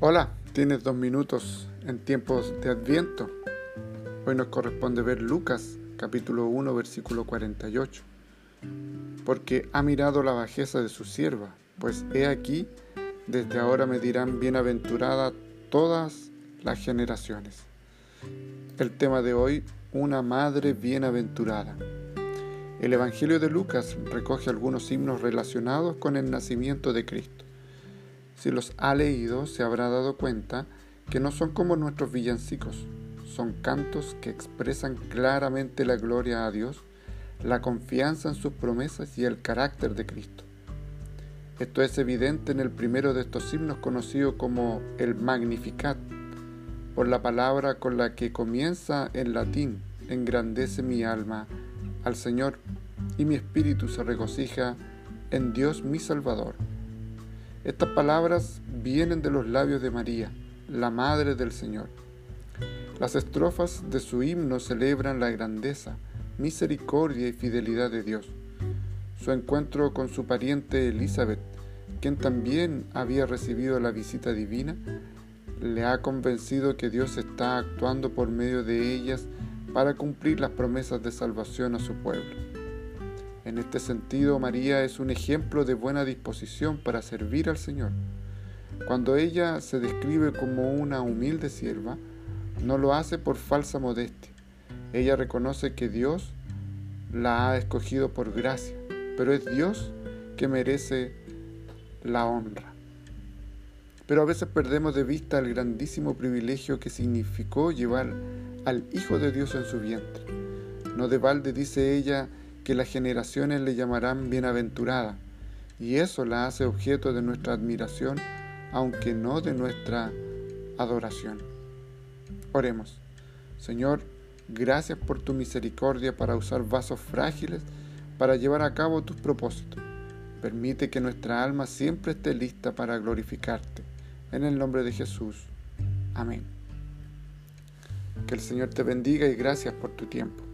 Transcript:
Hola, tienes dos minutos en tiempos de Adviento. Hoy nos corresponde ver Lucas capítulo 1 versículo 48. Porque ha mirado la bajeza de su sierva, pues he aquí, desde ahora me dirán bienaventurada todas las generaciones. El tema de hoy, una madre bienaventurada. El Evangelio de Lucas recoge algunos himnos relacionados con el nacimiento de Cristo. Si los ha leído, se habrá dado cuenta que no son como nuestros villancicos, son cantos que expresan claramente la gloria a Dios, la confianza en sus promesas y el carácter de Cristo. Esto es evidente en el primero de estos himnos conocido como el Magnificat, por la palabra con la que comienza en latín, engrandece mi alma al Señor y mi espíritu se regocija en Dios mi Salvador. Estas palabras vienen de los labios de María, la Madre del Señor. Las estrofas de su himno celebran la grandeza, misericordia y fidelidad de Dios. Su encuentro con su pariente Elizabeth, quien también había recibido la visita divina, le ha convencido que Dios está actuando por medio de ellas para cumplir las promesas de salvación a su pueblo. En este sentido, María es un ejemplo de buena disposición para servir al Señor. Cuando ella se describe como una humilde sierva, no lo hace por falsa modestia. Ella reconoce que Dios la ha escogido por gracia, pero es Dios que merece la honra. Pero a veces perdemos de vista el grandísimo privilegio que significó llevar al Hijo de Dios en su vientre. No de balde dice ella que las generaciones le llamarán bienaventurada, y eso la hace objeto de nuestra admiración, aunque no de nuestra adoración. Oremos. Señor, gracias por tu misericordia para usar vasos frágiles para llevar a cabo tus propósitos. Permite que nuestra alma siempre esté lista para glorificarte. En el nombre de Jesús. Amén. Que el Señor te bendiga y gracias por tu tiempo.